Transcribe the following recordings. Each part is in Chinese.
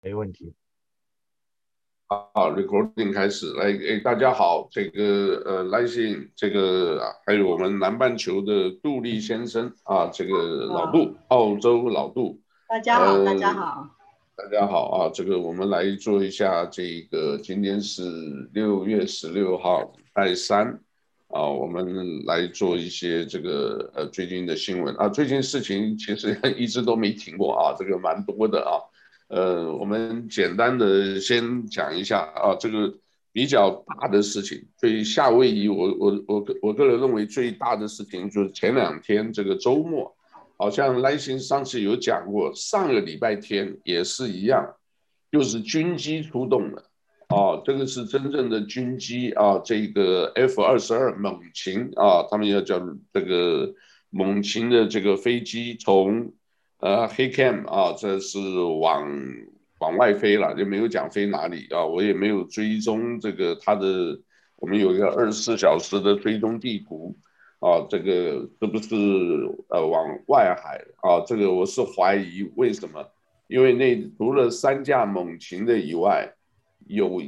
没问题。好，recording 开始。来，哎，大家好，这个呃，来信，这个还有我们南半球的杜立先生啊，这个老杜，澳洲老杜。大家好，呃、大家好，大家好啊。这个我们来做一下这个，今天是六月十六号，拜三。啊，我们来做一些这个呃最近的新闻啊，最近事情其实 一直都没停过啊，这个蛮多的啊，呃，我们简单的先讲一下啊，这个比较大的事情，对夏威夷，我我我我个人认为最大的事情就是前两天这个周末，好像来信上次有讲过，上个礼拜天也是一样，就是军机出动了。啊，这个是真正的军机啊，这个 F 二十二猛禽啊，他们要叫这个猛禽的这个飞机从呃 HICM 啊，这是往往外飞了，就没有讲飞哪里啊，我也没有追踪这个它的，我们有一个二十四小时的追踪地图啊，这个是不是呃往外海啊？这个我是怀疑，为什么？因为那除了三架猛禽的以外。有，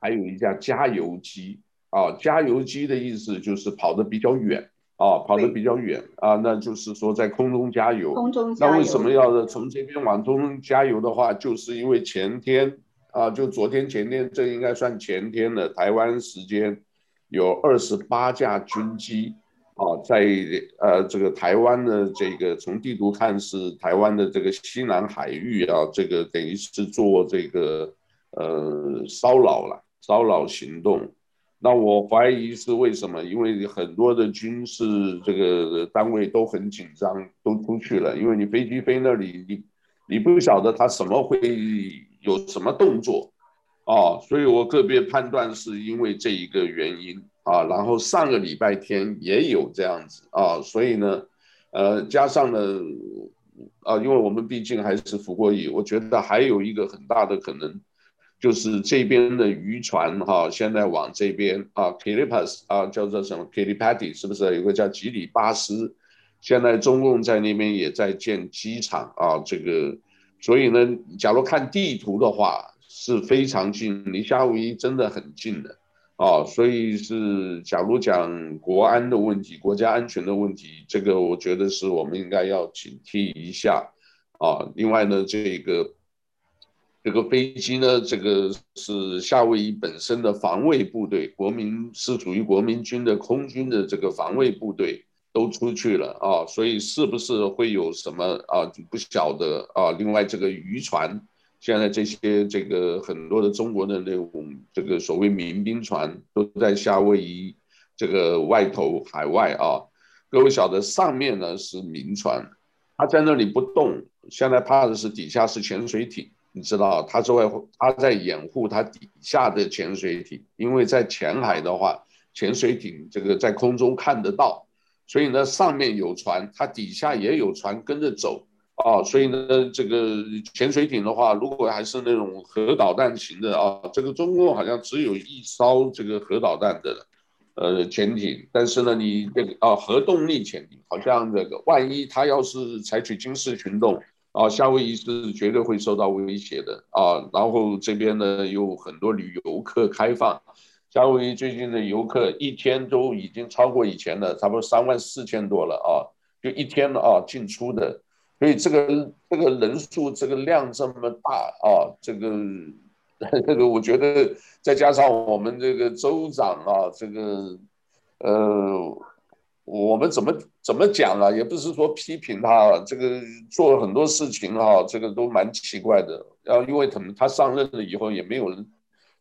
还有一架加油机啊，加油机的意思就是跑得比较远啊，跑得比较远啊，那就是说在空中加油。空中加油。那为什么要从这边往空中加油的话，就是因为前天啊，就昨天前天，这应该算前天的台湾时间，有二十八架军机啊，在呃这个台湾的这个从地图看是台湾的这个西南海域啊，这个等于是做这个。呃，骚扰了，骚扰行动，那我怀疑是为什么？因为很多的军事这个单位都很紧张，都出去了。因为你飞机飞那里，你你不晓得他什么会有什么动作啊，所以我个别判断是因为这一个原因啊。然后上个礼拜天也有这样子啊，所以呢，呃，加上呢，啊，因为我们毕竟还是服过役，我觉得还有一个很大的可能。就是这边的渔船哈，现在往这边啊，Kiribati 啊，叫做什么 Kiribati 是不是有个叫吉里巴斯？现在中共在那边也在建机场啊，这个，所以呢，假如看地图的话是非常近，离夏威夷真的很近的啊，所以是假如讲国安的问题、国家安全的问题，这个我觉得是我们应该要警惕一下啊。另外呢，这个。这个飞机呢，这个是夏威夷本身的防卫部队，国民是属于国民军的空军的这个防卫部队都出去了啊，所以是不是会有什么啊？不晓得啊。另外，这个渔船，现在这些这个很多的中国的那种这个所谓民兵船都在夏威夷这个外头海外啊。各位晓得，上面呢是民船，他在那里不动，现在怕的是底下是潜水艇。你知道，他在外，他在掩护他底下的潜水艇，因为在浅海的话，潜水艇这个在空中看得到，所以呢，上面有船，它底下也有船跟着走啊，所以呢，这个潜水艇的话，如果还是那种核导弹型的啊，这个中共好像只有一艘这个核导弹的呃潜艇，但是呢，你这个啊核动力潜艇，好像这个万一他要是采取军事行动。啊，夏威夷是绝对会受到威胁的啊！然后这边呢有很多旅游客开放，夏威夷最近的游客一天都已经超过以前的，差不多三万四千多了啊！就一天啊进出的，所以这个这个人数这个量这么大啊，这个 这个我觉得再加上我们这个州长啊，这个呃。我们怎么怎么讲啊？也不是说批评他，这个做了很多事情哈，这个都蛮奇怪的。然后因为他们他上任了以后也没有人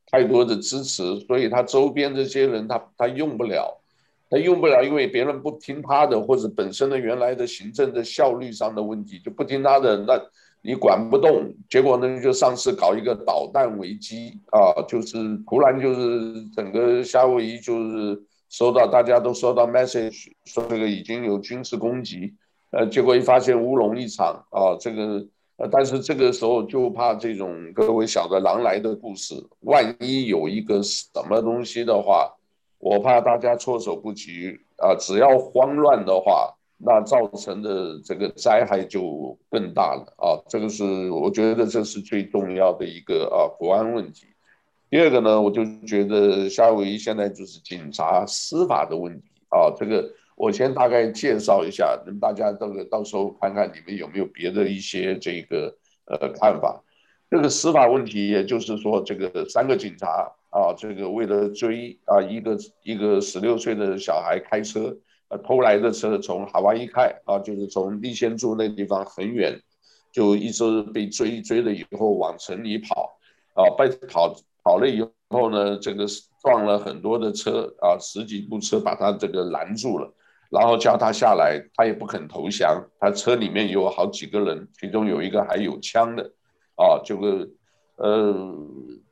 太多的支持，所以他周边这些人他他用不了，他用不了，因为别人不听他的，或者本身的原来的行政的效率上的问题就不听他的，那你管不动。结果呢，就上次搞一个导弹危机啊，就是突然就是整个夏威夷就是。收到，大家都收到 message 说这个已经有军事攻击，呃，结果一发现乌龙一场啊，这个，呃，但是这个时候就怕这种各位晓得狼来的故事，万一有一个什么东西的话，我怕大家措手不及啊，只要慌乱的话，那造成的这个灾害就更大了啊！这个是我觉得这是最重要的一个啊国安问题。第二个呢，我就觉得夏威夷现在就是警察司法的问题啊。这个我先大概介绍一下，那么大家这个到时候看看你们有没有别的一些这个呃看法。这个司法问题，也就是说，这个三个警察啊，这个为了追啊一个一个十六岁的小孩开车。呃，偷来的车从海湾一开啊，就是从立仙珠那地方很远，就一直被追，追了以后往城里跑，啊，被跑跑了以后呢，这个撞了很多的车啊，十几部车把他这个拦住了，然后叫他下来，他也不肯投降，他车里面有好几个人，其中有一个还有枪的，啊，这个呃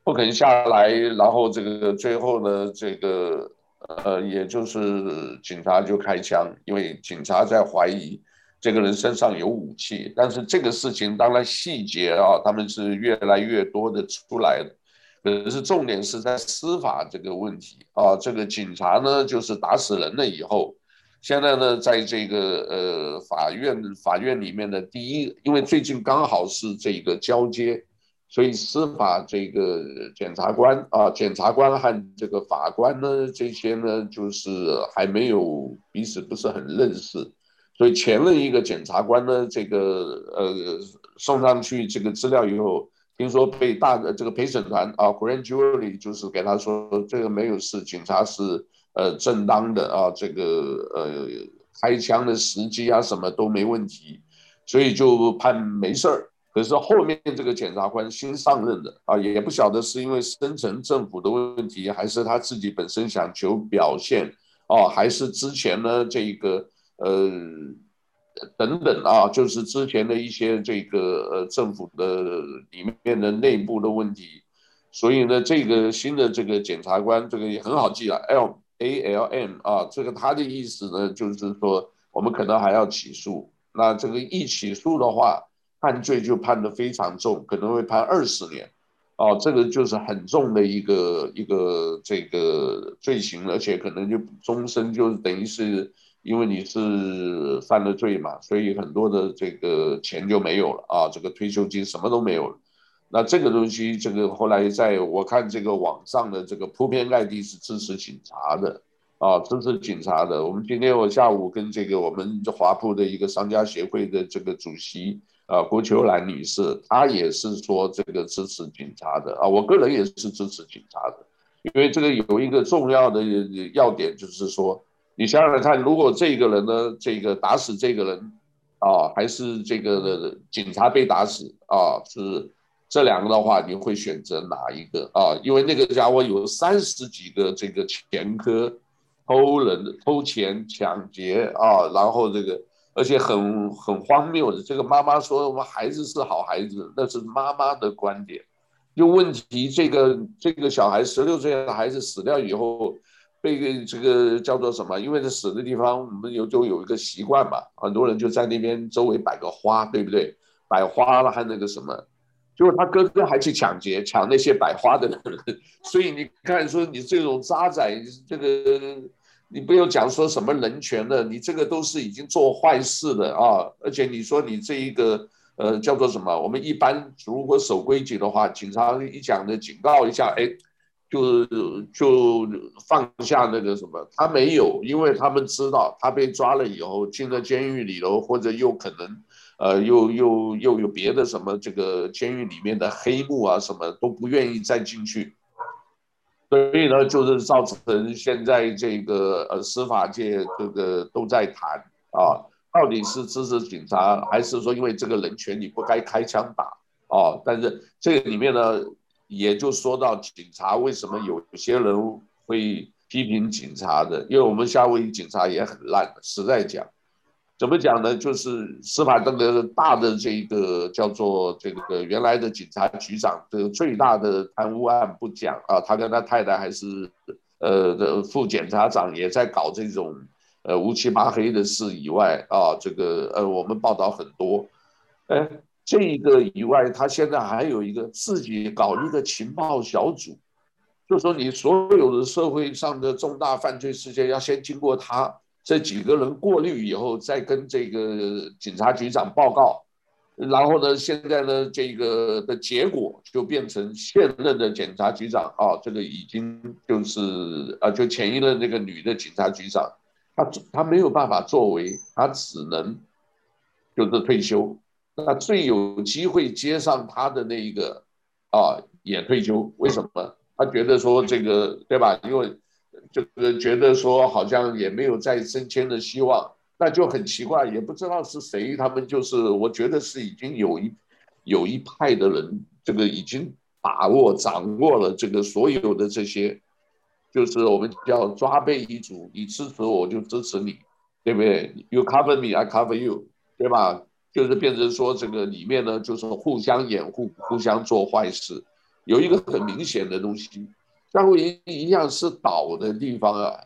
不肯下来，然后这个最后呢，这个。呃，也就是警察就开枪，因为警察在怀疑这个人身上有武器。但是这个事情当然细节啊，他们是越来越多的出来的。可是重点是在司法这个问题啊，这个警察呢就是打死人了以后，现在呢在这个呃法院法院里面的第一，因为最近刚好是这个交接。所以司法这个检察官啊，检察官和这个法官呢，这些呢就是还没有彼此不是很认识，所以前任一个检察官呢，这个呃送上去这个资料以后，听说被大的这个陪审团啊，Grand Jury 就是给他说这个没有事，警察是呃正当的啊，这个呃开枪的时机啊什么都没问题，所以就判没事儿。可是后面这个检察官新上任的啊，也不晓得是因为深层政府的问题，还是他自己本身想求表现，啊，还是之前呢这个呃等等啊，就是之前的一些这个呃政府的里面的内部的问题，所以呢这个新的这个检察官这个也很好记了，L A L M 啊，这个他的意思呢就是说我们可能还要起诉，那这个一起诉的话。判罪就判得非常重，可能会判二十年，哦，这个就是很重的一个一个这个罪行，而且可能就终身，就等于是因为你是犯了罪嘛，所以很多的这个钱就没有了啊，这个退休金什么都没有了。那这个东西，这个后来在我看这个网上的这个铺天盖地是支持警察的啊，支持警察的。我们今天我下午跟这个我们华埠的一个商家协会的这个主席。啊，郭秋兰女士，她也是说这个支持警察的啊，我个人也是支持警察的，因为这个有一个重要的要点，就是说，你想想看，如果这个人呢，这个打死这个人，啊，还是这个警察被打死啊，是这两个的话，你会选择哪一个啊？因为那个家伙有三十几个这个前科，偷人、偷钱、抢劫啊，然后这个。而且很很荒谬的，这个妈妈说我们孩子是好孩子，那是妈妈的观点。就问题，这个这个小孩十六岁的孩子死掉以后，被这个叫做什么？因为他死的地方，我们有就有一个习惯嘛，很多人就在那边周围摆个花，对不对？摆花了还那个什么？结果他哥哥还去抢劫，抢那些摆花的人。所以你看，说你这种渣仔，这个。你不要讲说什么人权了，你这个都是已经做坏事的啊！而且你说你这一个呃叫做什么？我们一般如果守规矩的话，警察一讲的警告一下，哎，就就放下那个什么，他没有，因为他们知道他被抓了以后进了监狱里头，或者又可能呃又又又有别的什么这个监狱里面的黑幕啊什么都不愿意再进去。所以呢，就是造成现在这个呃司法界这个都在谈啊，到底是支持警察，还是说因为这个人权你不该开枪打啊？但是这个里面呢，也就说到警察为什么有些人会批评警察的，因为我们夏威夷警察也很烂，实在讲。怎么讲呢？就是司法这个大的这个叫做这个原来的警察局长，这个最大的贪污案不讲啊，他跟他太太还是呃的副检察长也在搞这种呃乌漆八黑的事以外啊，这个呃我们报道很多，哎，这个以外，他现在还有一个自己搞一个情报小组，就说你所有的社会上的重大犯罪事件要先经过他。这几个人过滤以后，再跟这个警察局长报告。然后呢，现在呢，这个的结果就变成现任的检察局长啊，这个已经就是啊，就前一任那个女的警察局长，她她没有办法作为，她只能就是退休。那最有机会接上他的那一个啊，也退休。为什么？他觉得说这个对吧？因为这个觉得说好像也没有再升迁的希望。那就很奇怪，也不知道是谁，他们就是，我觉得是已经有一有一派的人，这个已经把握掌握了这个所有的这些，就是我们叫抓背一族，你支持，我就支持你，对不对？You cover me, I cover you，对吧？就是变成说这个里面呢，就是互相掩护，互相做坏事。有一个很明显的东西，夏威夷一样是岛的地方啊，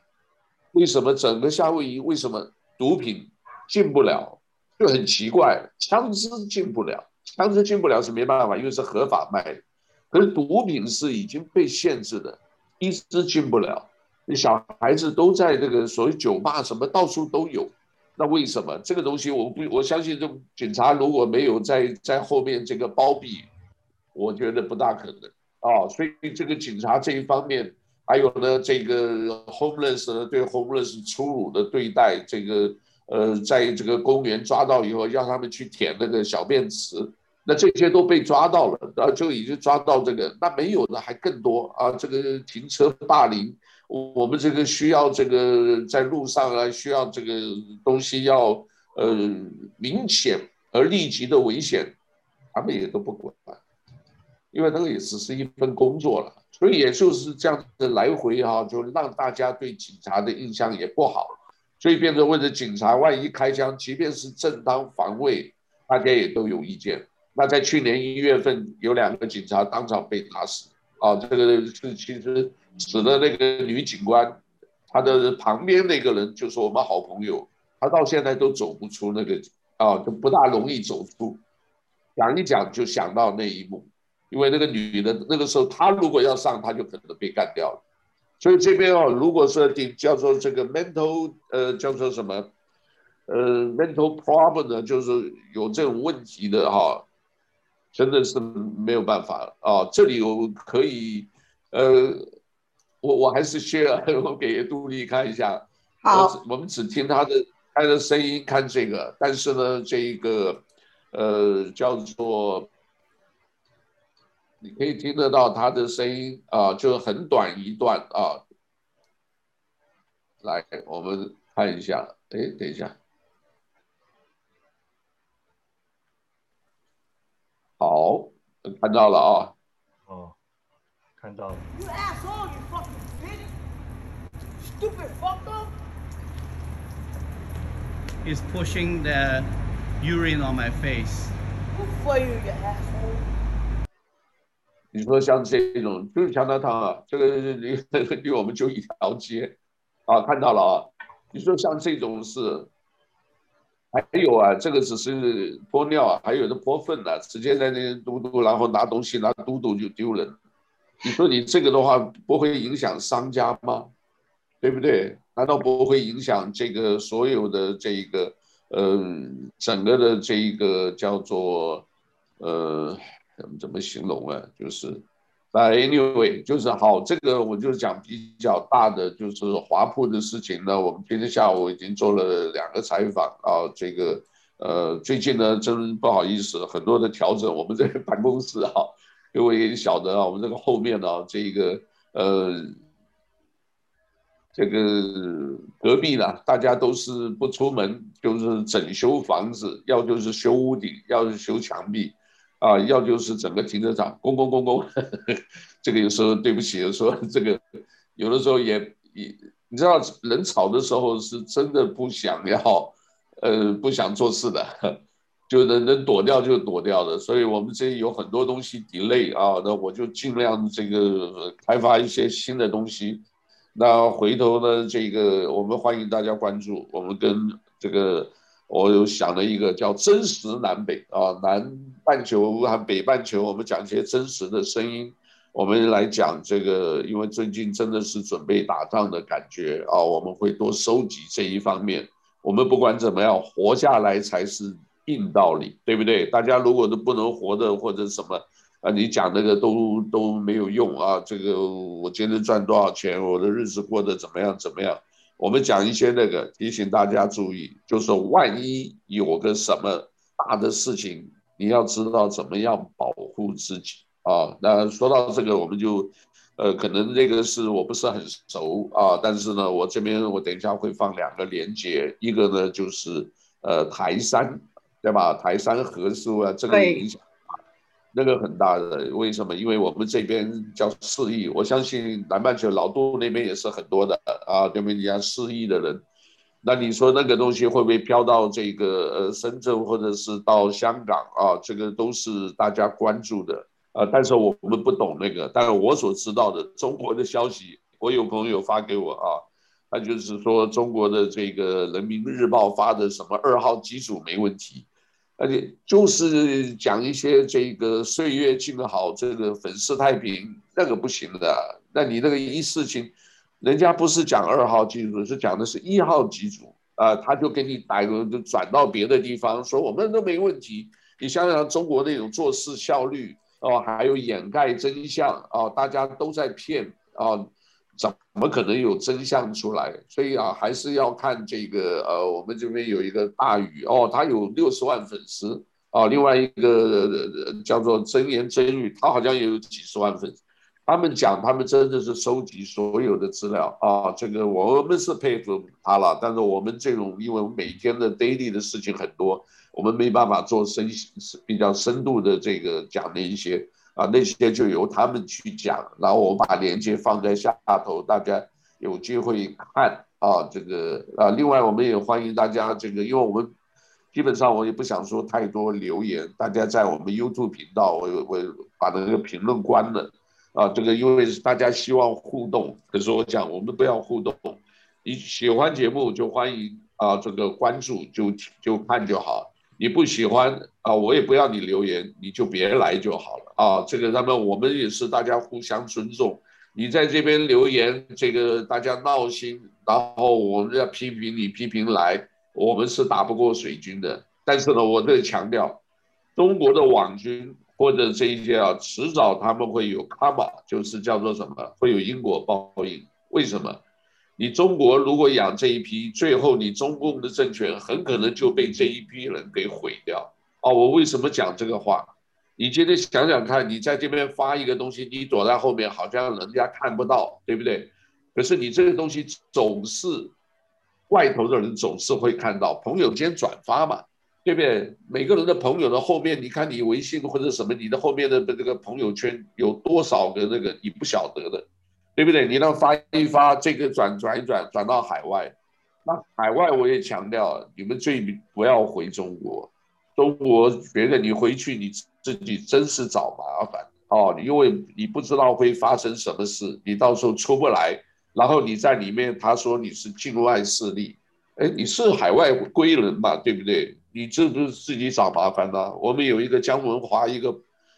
为什么整个夏威夷为什么？毒品进不了，就很奇怪。枪支进不了，枪支进不了是没办法，因为是合法卖的。可是毒品是已经被限制的，一直进不了。小孩子都在这个所谓酒吧什么到处都有，那为什么这个东西我不我相信，这警察如果没有在在后面这个包庇，我觉得不大可能啊。所以这个警察这一方面。还有呢，这个 homeless 呢，对 homeless 粗鲁的对待，这个呃，在这个公园抓到以后，让他们去舔那个小便池，那这些都被抓到了，然后就已经抓到这个，那没有的还更多啊，这个停车霸凌，我们这个需要这个在路上啊，需要这个东西要呃明显而立即的危险，他们也都不管，因为那个也只是一份工作了。所以也就是这样的来回哈，就让大家对警察的印象也不好，所以变成为了警察万一开枪，即便是正当防卫，大家也都有意见。那在去年一月份，有两个警察当场被打死，啊，这个是其实死的那个女警官，她的旁边那个人就是我们好朋友，他到现在都走不出那个啊，就不大容易走出，讲一讲就想到那一幕。因为那个女的，那个时候她如果要上，她就可能被干掉了。所以这边哦，如果说你叫做这个 mental，呃，叫做什么，呃，mental problem 呢，就是有这种问题的哈，真的是没有办法啊。这里我可以，呃，我我还是 share，我给杜丽看一下。好，我，我们只听她的她的声音看这个，但是呢，这一个，呃，叫做。你可以听得到他的声音啊，就很短一段啊。来，我们看一下。哎，等一下。好，看到了啊。哦，看到了。You asshole, you fucking bitch. Stupid fucker. He's pushing the urine on my face. Who for you, you asshole? 你说像这种就是强纳汤啊，这个离离我们就一条街，啊，看到了啊。你说像这种事，还有啊，这个只是泼尿啊，还有的泼粪啊，直接在那边嘟嘟，然后拿东西拿嘟嘟就丢人。你说你这个的话不会影响商家吗？对不对？难道不会影响这个所有的这一个嗯、呃，整个的这一个叫做呃。怎么怎么形容啊？就是，那 anyway 就是好，这个我就讲比较大的，就是华埠的事情呢。我们今天下午已经做了两个采访啊，这个呃最近呢真不好意思，很多的调整。我们这个办公室啊，因为晓得啊，我们这个后面呢，这个呃这个隔壁呢，大家都是不出门，就是整修房子，要就是修屋顶，要是修墙壁。啊，要就是整个停车场，公公公公，这个有时候对不起，有时候这个有的时候也也，你知道人吵的时候是真的不想要，呃，不想做事的，就能能躲掉就躲掉的，所以我们这里有很多东西 delay 啊，那我就尽量这个开发一些新的东西，那回头呢，这个我们欢迎大家关注，我们跟这个。我有想了一个叫真实南北啊，南半球和北半球，我们讲一些真实的声音我们来讲这个，因为最近真的是准备打仗的感觉啊，我们会多收集这一方面。我们不管怎么样，活下来才是硬道理，对不对？大家如果都不能活的或者什么啊，你讲那个都都没有用啊。这个我今天赚多少钱，我的日子过得怎么样怎么样？我们讲一些那个，提醒大家注意，就是万一有个什么大的事情，你要知道怎么样保护自己。啊，那说到这个，我们就，呃，可能这个是我不是很熟啊，但是呢，我这边我等一下会放两个连接，一个呢就是呃台山，对吧？台山核数啊，这个影响那个很大的，为什么？因为我们这边叫四亿，我相信南半球老杜那边也是很多的啊，对不对？你讲四亿的人，那你说那个东西会不会飘到这个呃深圳或者是到香港啊？这个都是大家关注的。啊，但是我们不懂那个，但是我所知道的中国的消息，我有朋友发给我啊，他就是说中国的这个人民日报发的什么二号机组没问题，而且就是讲一些这个岁月静好，这个粉饰太平，那个不行的。那你那个一事情，人家不是讲二号机组，是讲的是一号机组啊，他就给你打个就转到别的地方，说我们都没问题。你想想中国那种做事效率。哦，还有掩盖真相哦，大家都在骗哦，怎么可能有真相出来？所以啊，还是要看这个呃，我们这边有一个大宇哦，他有六十万粉丝啊，另外一个叫做真言真语，他好像也有几十万粉丝。他们讲，他们真的是收集所有的资料啊，这个我们是佩服他了，但是我们这种因为我们每天的 daily 的事情很多。我们没办法做深比较深度的这个讲那一些啊，那些就由他们去讲，然后我把链接放在下头，大家有机会看啊。这个啊，另外我们也欢迎大家这个，因为我们基本上我也不想说太多留言，大家在我们 YouTube 频道，我我把那个评论关了啊。这个因为大家希望互动，可是我讲我们不要互动，你喜欢节目就欢迎啊，这个关注就就看就好。你不喜欢啊，我也不要你留言，你就别来就好了啊。这个，那么我们也是大家互相尊重。你在这边留言，这个大家闹心，然后我们要批评你，批评来，我们是打不过水军的。但是呢，我在强调，中国的网军或者这一些啊，迟早他们会有卡玛，就是叫做什么，会有因果报应。为什么？你中国如果养这一批，最后你中共的政权很可能就被这一批人给毁掉。哦，我为什么讲这个话？你今天想想看，你在这边发一个东西，你躲在后面，好像人家看不到，对不对？可是你这个东西总是外头的人总是会看到，朋友间转发嘛，对不对？每个人的朋友的后面，你看你微信或者什么，你的后面的这个朋友圈有多少个那个你不晓得的。对不对？你让发一发，这个转转一转，转到海外，那海外我也强调，你们最不要回中国。中国觉得你回去，你自己真是找麻烦哦，因为你不知道会发生什么事，你到时候出不来，然后你在里面，他说你是境外势力，哎，你是海外归人嘛，对不对？你这不是自己找麻烦呢？我们有一个姜文华，一个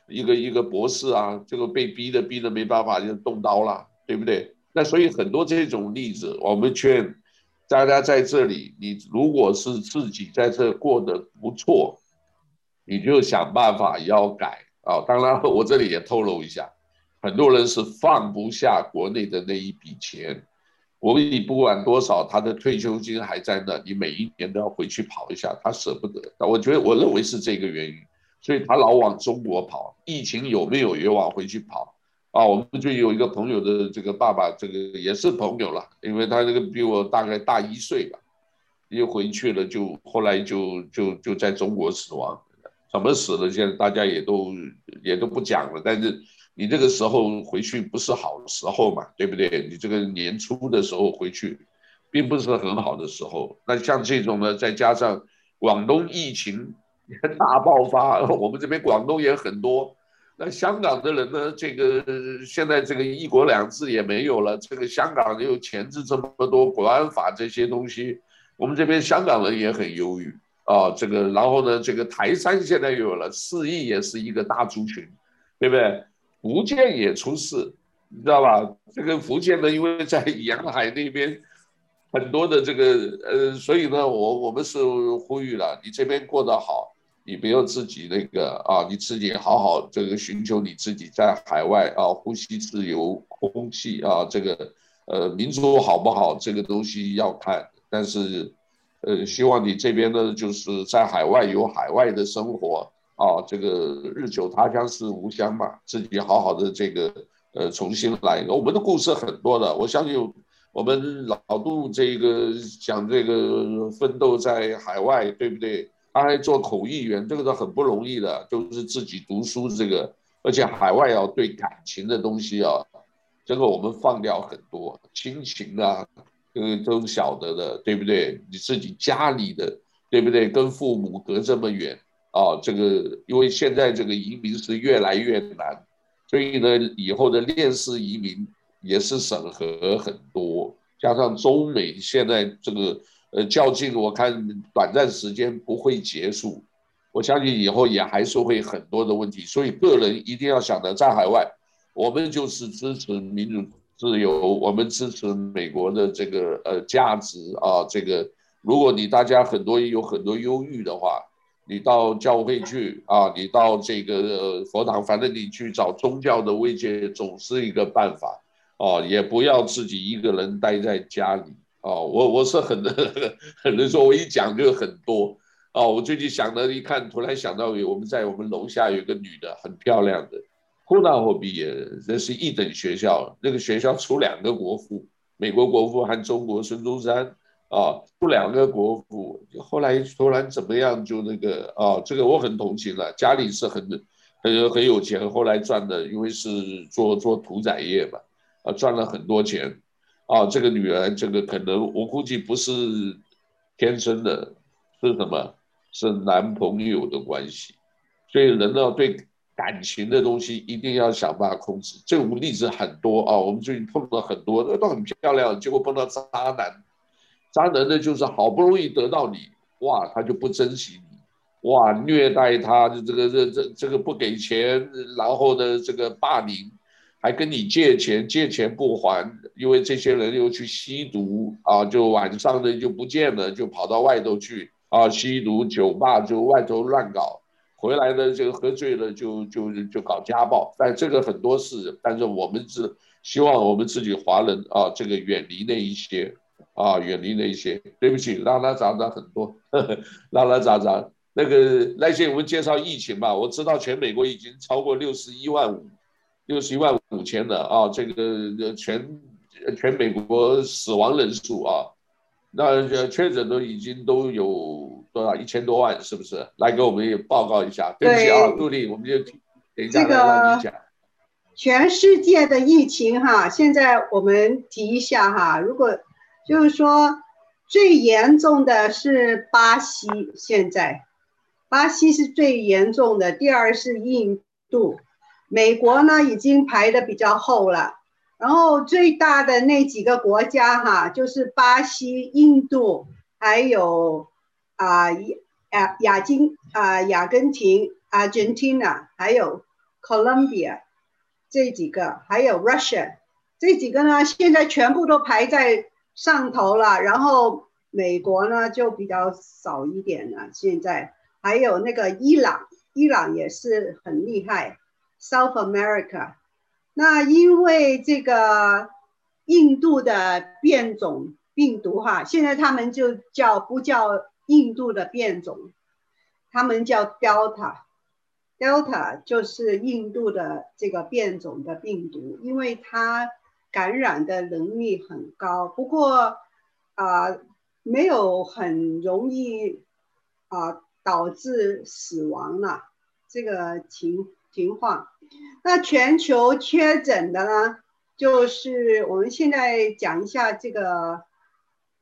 一个一个博士啊，这个被逼的逼的没办法，就动刀了。对不对？那所以很多这种例子，我们劝大家在这里，你如果是自己在这过得不错，你就想办法要改啊。当然，我这里也透露一下，很多人是放不下国内的那一笔钱。我们你不管多少，他的退休金还在那，你每一年都要回去跑一下，他舍不得。我觉得，我认为是这个原因，所以他老往中国跑。疫情有没有也往回去跑？啊，我们就有一个朋友的这个爸爸，这个也是朋友了，因为他这个比我大概大一岁吧，又回去了，就后来就就就在中国死亡，怎么死的？现在大家也都也都不讲了。但是你这个时候回去不是好时候嘛，对不对？你这个年初的时候回去，并不是很好的时候。那像这种呢，再加上广东疫情 大爆发，我们这边广东也很多。那香港的人呢？这个现在这个一国两制也没有了，这个香港又牵制这么多国安法这些东西，我们这边香港人也很忧郁啊。这个然后呢，这个台山现在又有了四亿，也是一个大族群，对不对？福建也出事，你知道吧？这个福建呢，因为在沿海那边很多的这个呃，所以呢，我我们是呼吁了，你这边过得好，你不要自己那个啊，你自己好好这个寻求你自己在海外啊呼吸自由空气啊，这个呃民族好不好，这个东西要看，但是呃，希望你这边呢，就是在海外有海外的生活。啊，这个日久他乡是吾乡嘛，自己好好的这个呃重新来。我们的故事很多的，我相信我们老杜这个讲这个奋斗在海外，对不对？他还做口译员，这个是很不容易的，就是自己读书这个，而且海外要对感情的东西啊，这个我们放掉很多亲情啊，这个都晓得的，对不对？你自己家里的，对不对？跟父母隔这么远。啊，这个因为现在这个移民是越来越难，所以呢，以后的链式移民也是审核很多，加上中美现在这个呃较劲，我看短暂时间不会结束，我相信以后也还是会很多的问题，所以个人一定要想着在海外，我们就是支持民主自由，我们支持美国的这个呃价值啊，这个如果你大家很多有很多忧郁的话。你到教会去啊，你到这个佛堂，反正你去找宗教的慰藉，总是一个办法哦。也不要自己一个人待在家里哦。我我是很很能说，我一讲就很多哦。我最近想的，一看突然想到有我们在我们楼下有个女的，很漂亮的，库纳霍毕业，这是一等学校，那个学校出两个国父，美国国父和中国孙中山。啊，出两个国父，后来突然怎么样？就那个啊，这个我很同情了。家里是很很很有钱，后来赚的，因为是做做屠宰业嘛，啊，赚了很多钱。啊，这个女儿，这个可能我估计不是天生的，是什么？是男朋友的关系。所以人呢，对感情的东西一定要想办法控制。这种例子很多啊，我们最近碰到很多，都很漂亮，结果碰到渣男。渣男呢，就是好不容易得到你，哇，他就不珍惜你，哇，虐待他，这个这这这个不给钱，然后呢，这个霸凌，还跟你借钱，借钱不还，因为这些人又去吸毒啊，就晚上呢就不见了，就跑到外头去啊，吸毒，酒吧就外头乱搞，回来呢就喝醉了就就就搞家暴，但这个很多事，但是我们是希望我们自己华人啊，这个远离那一些。啊，远离那一些，对不起，拉拉杂杂很多，呵 呵拉拉杂杂。那个那些我们介绍疫情吧，我知道全美国已经超过六十一万五，六十一万五千的啊，这个全全美国死亡人数啊，那确诊都已经都有多少一千多万，是不是？来给我们也报告一下。对，不起啊，杜丽，我们就等一下来让你讲。全世界的疫情哈，现在我们提一下哈，如果。就是说，最严重的是巴西，现在巴西是最严重的，第二是印度，美国呢已经排的比较后了，然后最大的那几个国家哈，就是巴西、印度，还有啊亚亚金啊亚根廷、Argentina，还有 Colombia 这几个，还有 Russia 这几个呢，现在全部都排在。上头了，然后美国呢就比较少一点了。现在还有那个伊朗，伊朗也是很厉害。South America，那因为这个印度的变种病毒哈，现在他们就叫不叫印度的变种，他们叫 Delta，Delta 就是印度的这个变种的病毒，因为它。感染的能力很高，不过啊、没有很容易啊、导致死亡了这个情情况。那全球确诊的呢，就是我们现在讲一下这个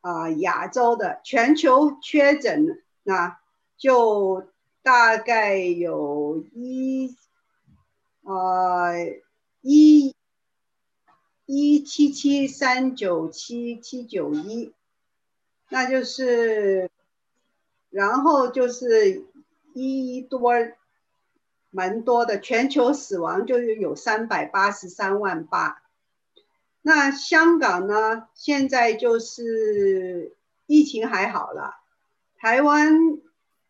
啊、亚洲的全球确诊，那就大概有一呃一。一七七三九七七九一，那就是，然后就是一多蛮多的，全球死亡就是有三百八十三万八。那香港呢？现在就是疫情还好了，台湾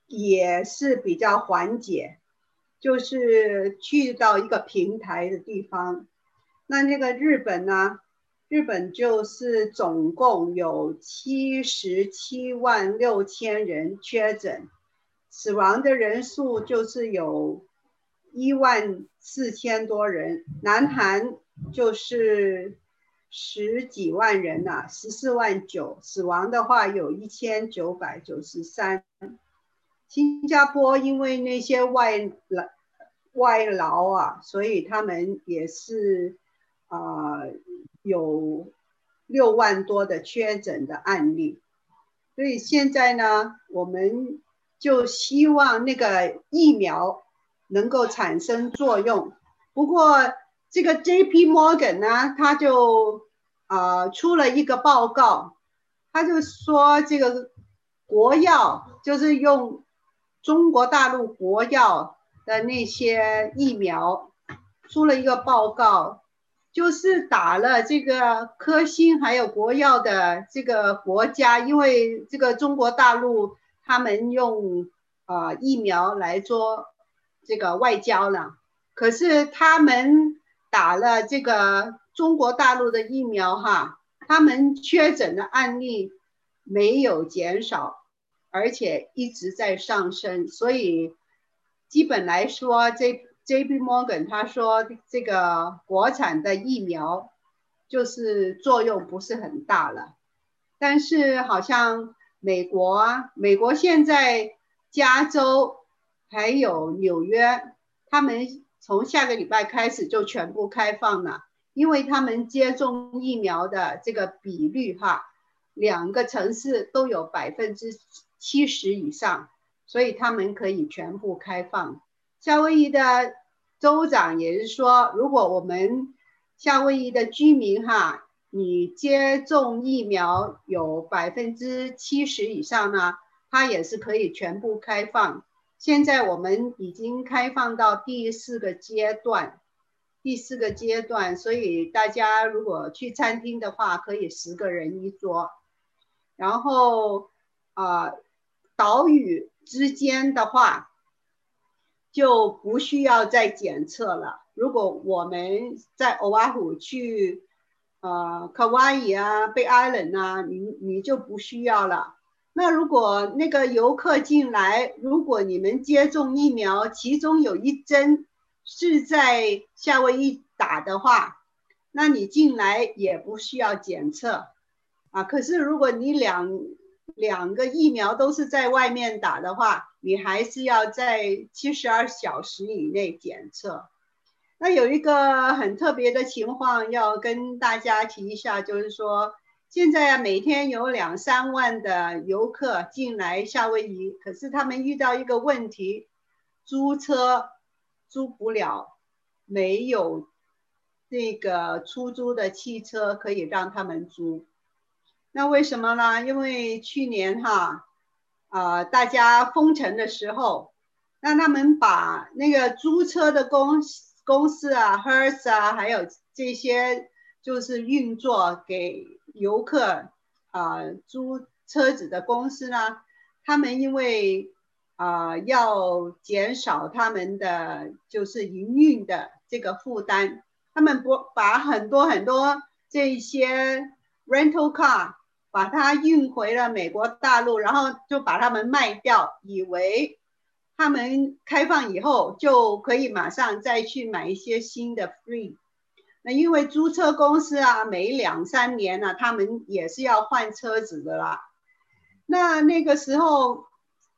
也是比较缓解，就是去到一个平台的地方。那那个日本呢？日本就是总共有七十七万六千人确诊，死亡的人数就是有一万四千多人。南韩就是。十几万人呐、啊，十四万九，死亡的话有一千九百九十三。新加坡因为那些外劳外劳啊，所以他们也是啊、有六万多的确诊的案例。所以现在呢，我们就希望那个疫苗能够产生作用。不过。这个 J.P. Morgan 呢，他就啊、出了一个报告，他就说这个国药就是用中国大陆国药的那些疫苗，出了一个报告，就是打了这个科兴还有国药的这个国家，因为这个中国大陆他们用啊、疫苗来做这个外交了，可是他们。打了这个中国大陆的疫苗哈，他们确诊的案例没有减少，而且一直在上升，所以基本来说，J J B Morgan 他说这个国产的疫苗就是作用不是很大了，但是好像美国，美国现在加州还有纽约，他们。从下个礼拜开始就全部开放了，因为他们接种疫苗的这个比率哈，两个城市都有百分之七十以上，所以他们可以全部开放。夏威夷的州长也是说，如果我们夏威夷的居民哈，你接种疫苗有百分之七十以上呢，他也是可以全部开放。现在我们已经开放到第四个阶段，第四个阶段，所以大家如果去餐厅的话，可以十个人一桌。然后啊、呃，岛屿之间的话就不需要再检测了。如果我们在欧阿虎去呃，卡哇伊啊、Big Island 啊，你你就不需要了。那如果那个游客进来，如果你们接种疫苗，其中有一针是在夏威夷打的话，那你进来也不需要检测啊。可是如果你两两个疫苗都是在外面打的话，你还是要在七十二小时以内检测。那有一个很特别的情况要跟大家提一下，就是说。现在啊，每天有两三万的游客进来夏威夷，可是他们遇到一个问题，租车租不了，没有那个出租的汽车可以让他们租。那为什么呢？因为去年哈，啊、呃，大家封城的时候，让他们把那个租车的公公司啊，Hertz 啊，还有这些就是运作给。游客啊、租车子的公司呢，他们因为啊、要减少他们的就是营运的这个负担，他们不把很多很多这些 rental car 把它运回了美国大陆，然后就把它们卖掉，以为他们开放以后就可以马上再去买一些新的 free。那因为租车公司啊，每两三年呢、他们也是要换车子的啦。那那个时候，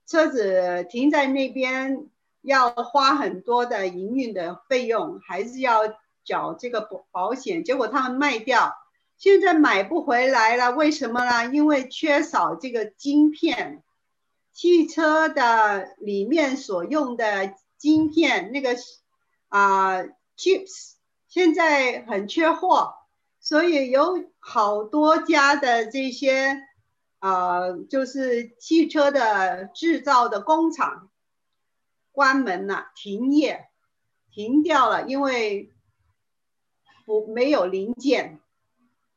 车子停在那边要花很多的营运的费用，还是要缴这个保保险。结果他们卖掉，现在买不回来了。为什么呢？因为缺少这个晶片，汽车的里面所用的晶片，那个啊、呃、chips。现在很缺货，所以有好多家的这些，呃，就是汽车的制造的工厂关门了，停业。停掉了，因为不没有零件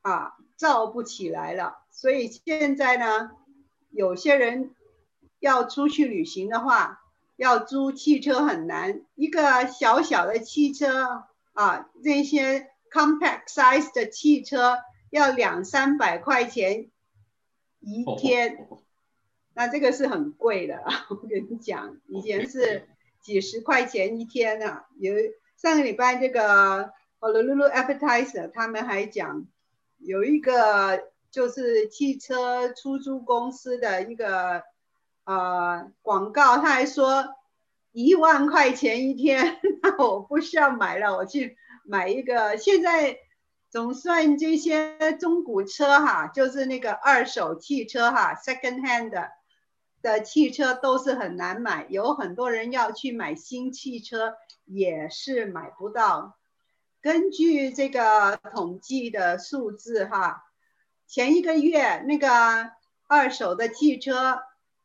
啊，造不起来了。所以现在呢，有些人要出去旅行的话，要租汽车很难。一个小小的汽车啊，这些 compact size 的汽车要两三百块钱一天，那这个是很贵的。我跟你讲，以前是。几十块钱一天呢、啊？有上个礼拜这个 Honolulu Appetizer 他们还讲，有一个就是汽车出租公司的一个呃广告，他还说一万块钱一天，那我不需要买了，我去买一个。现在总算这些中古车哈，就是那个二手汽车哈，second hand 的。的汽车都是很难买，有很多人要去买新汽车，也是买不到。根据这个统计的数字，哈，前一个月那个二手的汽车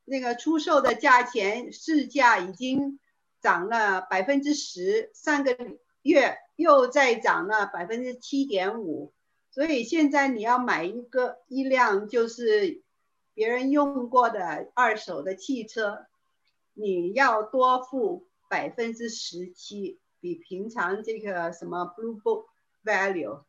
那个出售的价钱市价已经涨了百分之十，上个月又再涨了百分之七点五，所以现在你要买一个一辆就是。别人用过的二手的汽车，你要多付百分之十七，比平常这个什么 Blue Book Value。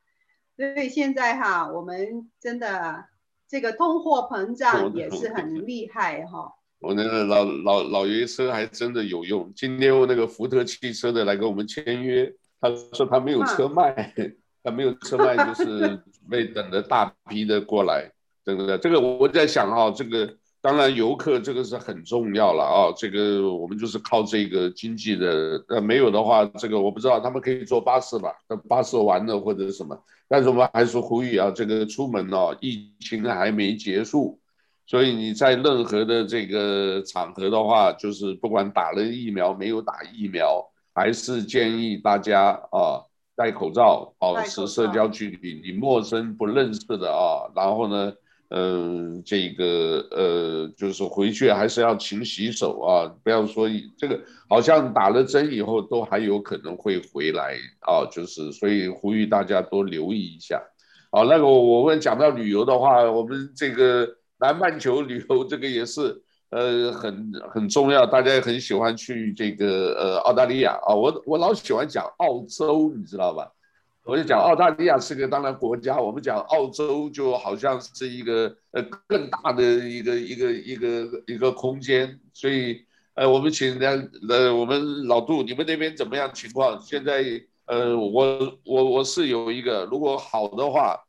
所以现在哈，我们真的这个通货膨胀也是很厉害哈。我那个老老老爷车还真的有用。今天我那个福特汽车的来跟我们签约，他说他没有车卖，啊、他没有车卖，就是 准备等着大批的过来。对不对？这个我在想哈，这个当然游客这个是很重要了啊。这个我们就是靠这个经济的，呃，没有的话，这个我不知道他们可以坐巴士吧？那巴士玩的或者什么？但是我们还是呼吁啊，这个出门哦，疫情还没结束，所以你在任何的这个场合的话，就是不管打了疫苗没有打疫苗，还是建议大家啊戴口罩，保持社交距离。你陌生不认识的啊，然后呢？嗯、这个呃，就是回去还是要勤洗手啊，不要说这个好像打了针以后都还有可能会回来啊，就是所以呼吁大家多留意一下。好，那个我们讲到旅游的话，我们这个南半球旅游这个也是呃很很重要，大家也很喜欢去这个呃澳大利亚啊，我我老喜欢讲澳洲，你知道吧？我就讲澳大利亚是个当然国家，我们讲澳洲就好像是一个呃更大的一个一个一个一个空间，所以呃我们请呢呃我们老杜，你们那边怎么样情况？现在呃我我我是有一个，如果好的话，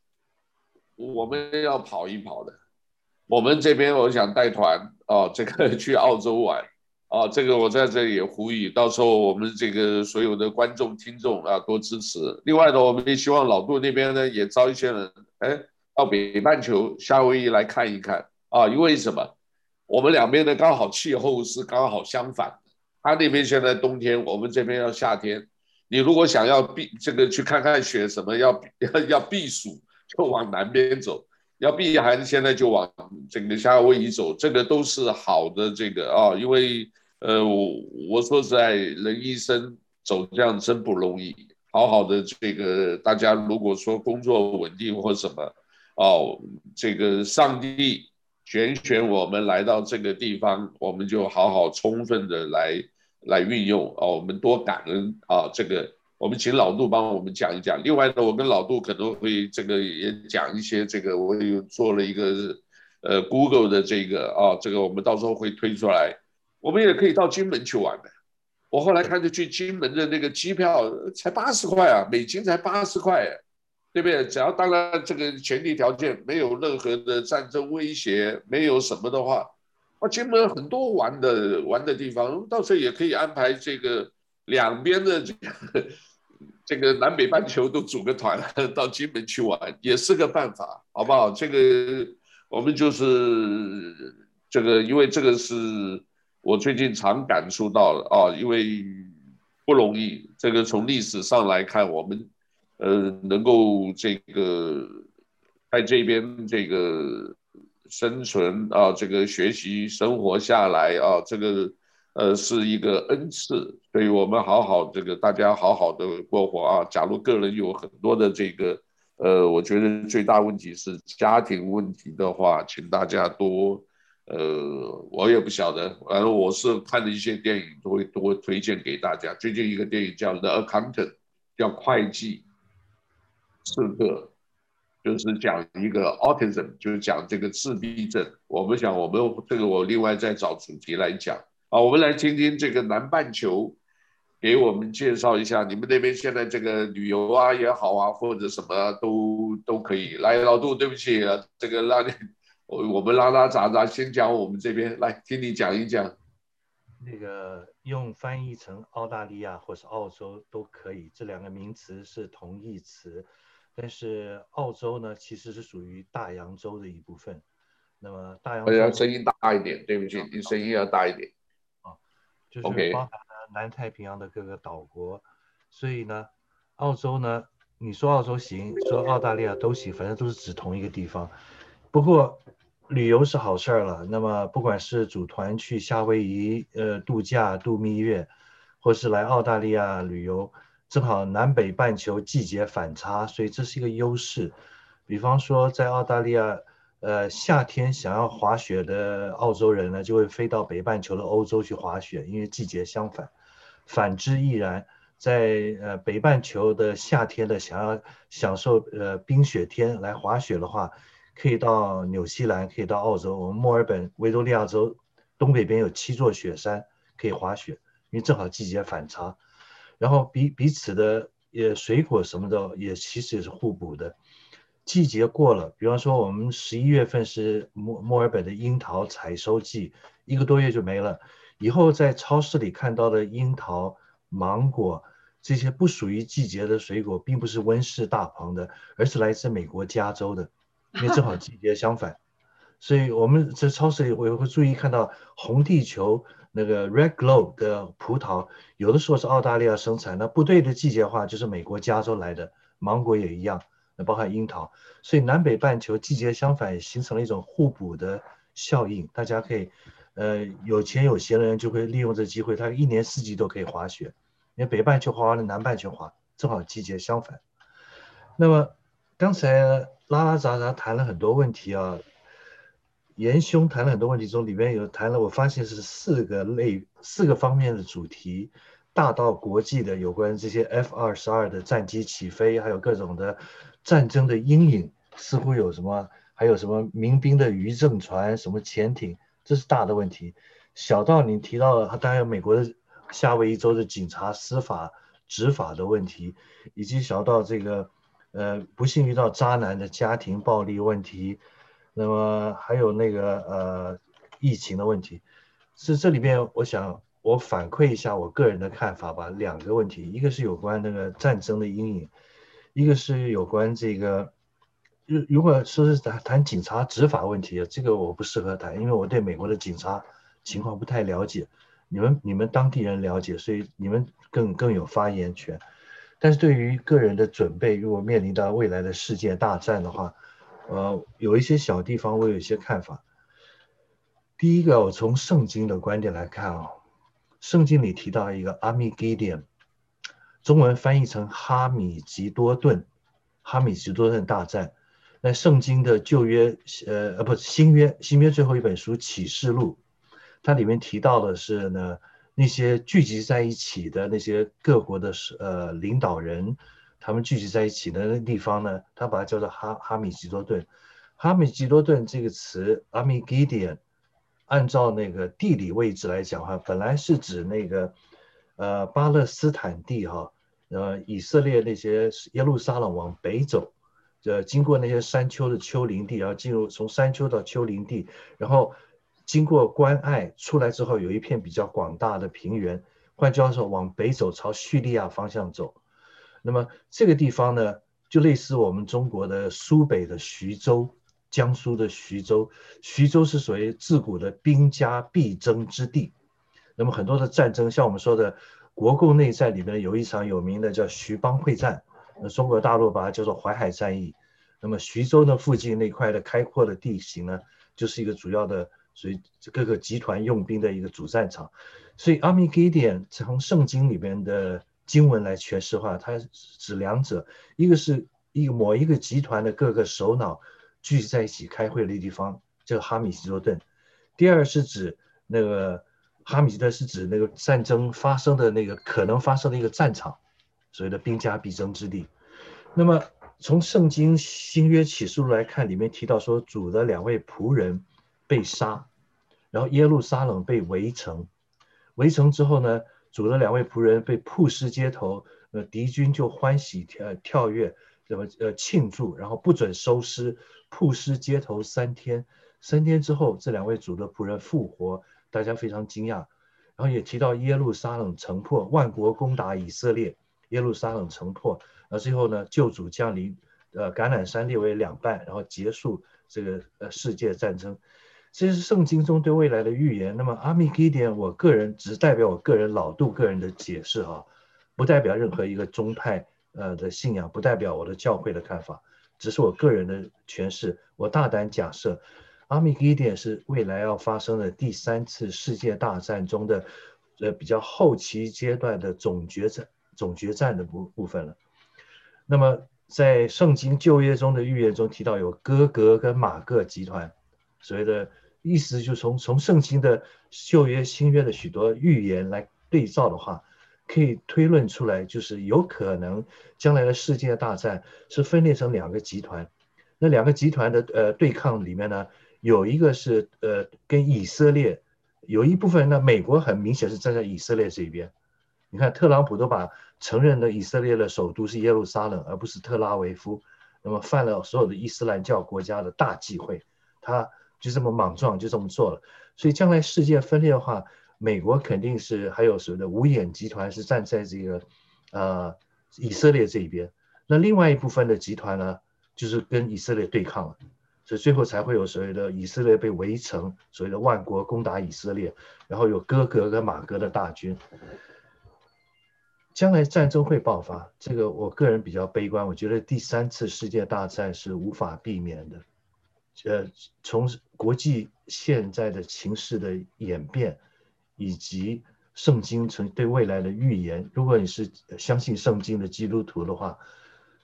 我们要跑一跑的，我们这边我想带团哦，这个去澳洲玩。啊，这个我在这里也呼吁，到时候我们这个所有的观众听众啊，多支持。另外呢，我们也希望老杜那边呢也招一些人，哎，到北半球夏威夷来看一看啊。因为什么？我们两边呢刚好气候是刚好相反，他那边现在冬天，我们这边要夏天。你如果想要避这个去看看雪什么，要 要要避暑，就往南边走；要避寒，现在就往这个夏威夷走。这个都是好的，这个啊，因为。呃，我我说实在，人一生走这样真不容易。好好的这个，大家如果说工作稳定或什么，哦，这个上帝拣选我们来到这个地方，我们就好好充分的来来运用啊，我们多感恩啊。这个我们请老杜帮我们讲一讲。另外呢，我跟老杜可能会这个也讲一些这个，我有做了一个呃 Google 的这个啊，这个我们到时候会推出来。我们也可以到金门去玩的。我后来看着去金门的那个机票才八十块啊，美金才八十块，对不对？只要当然这个前提条件没有任何的战争威胁，没有什么的话，啊，金门很多玩的玩的地方，到时候也可以安排这个两边的这个这个南北半球都组个团到金门去玩，也是个办法，好不好？这个我们就是这个，因为这个是。我最近常感受到啊，因为不容易。这个从历史上来看，我们呃能够这个在这边这个生存啊，这个学习生活下来啊，这个呃，是一个恩赐，所以我们好好这个大家好好的过活啊。假如个人有很多的这个，呃，我觉得最大问题是家庭问题的话，请大家多，呃，我也不晓得，反正我是看了一些电影，都会都会推荐给大家。最近一个电影叫《The Accountant》，叫会计，刺客，就是讲一个 autism，就是讲这个自闭症。我们想，我们这个我另外再找主题来讲。啊，我们来听听这个南半球，给我们介绍一下你们那边现在这个旅游啊也好啊，或者什么都都可以。来，老杜，对不起，这个让你我我们拉拉杂杂，先讲我们这边来听你讲一讲。那个用翻译成澳大利亚或是澳洲都可以，这两个名词是同义词，但是澳洲呢其实是属于大洋洲的一部分。那么大洋洲，要声音大一点，对不起，你声音要大一点。啊就是包含了南太平洋的各个岛国.所以呢，澳洲呢，你说澳洲行，说澳大利亚都行，反正都是指同一个地方。不过旅游是好事儿了，那么不管是组团去夏威夷呃度假度蜜月，或是来澳大利亚旅游，正好南北半球季节反差，所以这是一个优势。比方说在澳大利亚。呃，夏天想要滑雪的澳洲人呢，就会飞到北半球的欧洲去滑雪，因为季节相反。反之亦然，在呃北半球的夏天的想要享受呃冰雪天来滑雪的话，可以到纽西兰，可以到澳洲。我们墨尔本维多利亚州东北边有七座雪山可以滑雪，因为正好季节反差。然后彼彼此的也水果什么的也其实也是互补的。季节过了，比方说我们十一月份是墨墨尔本的樱桃采收季，一个多月就没了。以后在超市里看到的樱桃、芒果这些不属于季节的水果，并不是温室大棚的，而是来自美国加州的，因为正好季节相反。所以我们在超市里我也会注意看到红地球那个 Red Globe 的葡萄，有的时候是澳大利亚生产，那不对的季节的话就是美国加州来的，芒果也一样。那包含樱桃，所以南北半球季节相反，也形成了一种互补的效应。大家可以，呃，有钱有闲的人就会利用这机会，他一年四季都可以滑雪。因为北半球滑完了，南半球滑，正好季节相反。那么刚才拉拉杂杂谈了很多问题啊，严兄谈了很多问题中，里面有谈了，我发现是四个类、四个方面的主题。大到国际的有关这些 F 二十二的战机起飞，还有各种的战争的阴影，似乎有什么，还有什么民兵的渔政船、什么潜艇，这是大的问题。小到你提到了，当然有美国的夏威夷州的警察司法执法的问题，以及小到这个呃不幸遇到渣男的家庭暴力问题，那么还有那个呃疫情的问题，是这里边我想。我反馈一下我个人的看法吧。两个问题，一个是有关那个战争的阴影，一个是有关这个，如如果说是谈谈警察执法问题，这个我不适合谈，因为我对美国的警察情况不太了解。你们你们当地人了解，所以你们更更有发言权。但是对于个人的准备，如果面临到未来的世界大战的话，呃，有一些小地方我有一些看法。第一个，我从圣经的观点来看啊。圣经里提到一个阿米吉甸，中文翻译成哈米吉多顿，哈米吉多顿大战。那圣经的旧约，呃呃不新约，新约最后一本书启示录，它里面提到的是呢，那些聚集在一起的那些各国的呃领导人，他们聚集在一起的那地方呢，他把它叫做哈哈米吉多顿。哈米吉多顿这个词，阿米吉甸。按照那个地理位置来讲哈，本来是指那个，呃，巴勒斯坦地哈，呃，以色列那些耶路撒冷往北走，呃，经过那些山丘的丘陵地，然后进入从山丘到丘陵地，然后经过关隘出来之后，有一片比较广大的平原，换句话说，往北走，朝叙利亚方向走。那么这个地方呢，就类似我们中国的苏北的徐州。江苏的徐州，徐州是属于自古的兵家必争之地。那么很多的战争，像我们说的国共内战里面有一场有名的叫徐邦会战，那中国大陆把它叫做淮海战役。那么徐州的附近那块的开阔的地形呢，就是一个主要的所以各个集团用兵的一个主战场。所以阿米基甸从圣经里边的经文来诠释的话，它指两者，一个是一某一个集团的各个首脑聚集在一起开会的地方，叫哈米吉多顿；第二是指那个哈米吉顿是指那个战争发生的那个可能发生的一个战场，所谓的兵家必争之地。那么从圣经新约启示录来看，里面提到说主的两位仆人被杀，然后耶路撒冷被围城。围城之后呢，主的两位仆人被曝尸街头，呃，敌军就欢喜跳跳跃，怎么呃庆祝，然后不准收尸，曝尸街头三天，三天之后这两位主的仆人复活，大家非常惊讶，然后也提到耶路撒冷城破，万国攻打以色列，耶路撒冷城破，然后最后呢，救主降临，呃，橄榄山裂为两半，然后结束这个呃世界战争。这是圣经中对未来的预言。那么阿米基点，我个人只代表我个人老杜个人的解释啊，不代表任何一个宗派呃的信仰，不代表我的教会的看法，只是我个人的诠释。我大胆假设，阿米基点是未来要发生的第三次世界大战中的呃比较后期阶段的总决战总决战的部部分了。那么在圣经旧约中的预言中提到有哥格跟马各集团，所谓的。意思就从从圣经的旧约、新约的许多预言来对照的话，可以推论出来，就是有可能将来的世界大战是分裂成两个集团。那两个集团的呃对抗里面呢，有一个是呃跟以色列有一部分呢，美国很明显是站在以色列这边。你看特朗普都把承认了以色列的首都是耶路撒冷，而不是特拉维夫，那么犯了所有的伊斯兰教国家的大忌讳，他。就这么莽撞，就这么做了。所以将来世界分裂的话，美国肯定是还有所谓的五眼集团是站在这个，呃，以色列这一边。那另外一部分的集团呢，就是跟以色列对抗了。所以最后才会有所谓的以色列被围城，所谓的万国攻打以色列，然后有哥格跟马各的大军。将来战争会爆发，这个我个人比较悲观，我觉得第三次世界大战是无法避免的。呃，从国际现在的情势的演变，以及圣经曾对未来的预言，如果你是相信圣经的基督徒的话，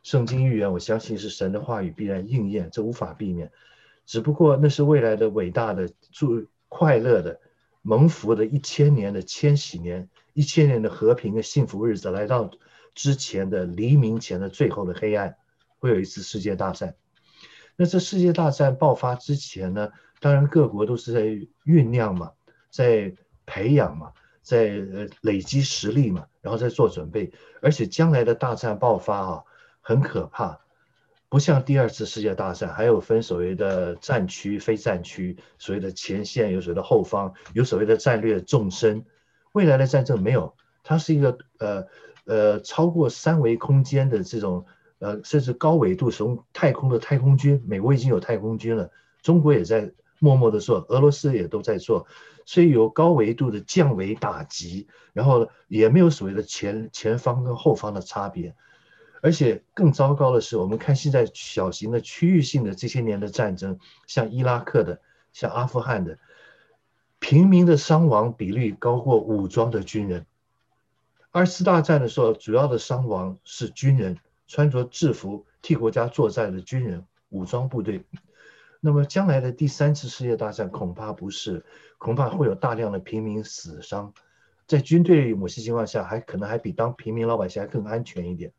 圣经预言我相信是神的话语必然应验，这无法避免。只不过那是未来的伟大的、祝快乐的、蒙福的一千年的千禧年，一千年的和平的幸福日子来到之前的黎明前的最后的黑暗，会有一次世界大战。那这世界大战爆发之前呢，当然各国都是在酝酿嘛，在培养嘛，在呃累积实力嘛，然后在做准备。而且将来的大战爆发啊，很可怕，不像第二次世界大战，还有分所谓的战区、非战区，所谓的前线有所谓的后方，有所谓的战略纵深。未来的战争没有，它是一个呃呃超过三维空间的这种。呃，甚至高纬度从太空的太空军，美国已经有太空军了，中国也在默默的做，俄罗斯也都在做，所以有高纬度的降维打击，然后呢也没有所谓的前前方跟后方的差别，而且更糟糕的是，我们看现在小型的区域性的这些年的战争，像伊拉克的，像阿富汗的，平民的伤亡比率高过武装的军人。二次大战的时候，主要的伤亡是军人。穿着制服替国家作战的军人、武装部队，那么将来的第三次世界大战恐怕不是，恐怕会有大量的平民死伤，在军队某些情况下还可能还比当平民老百姓还更安全一点，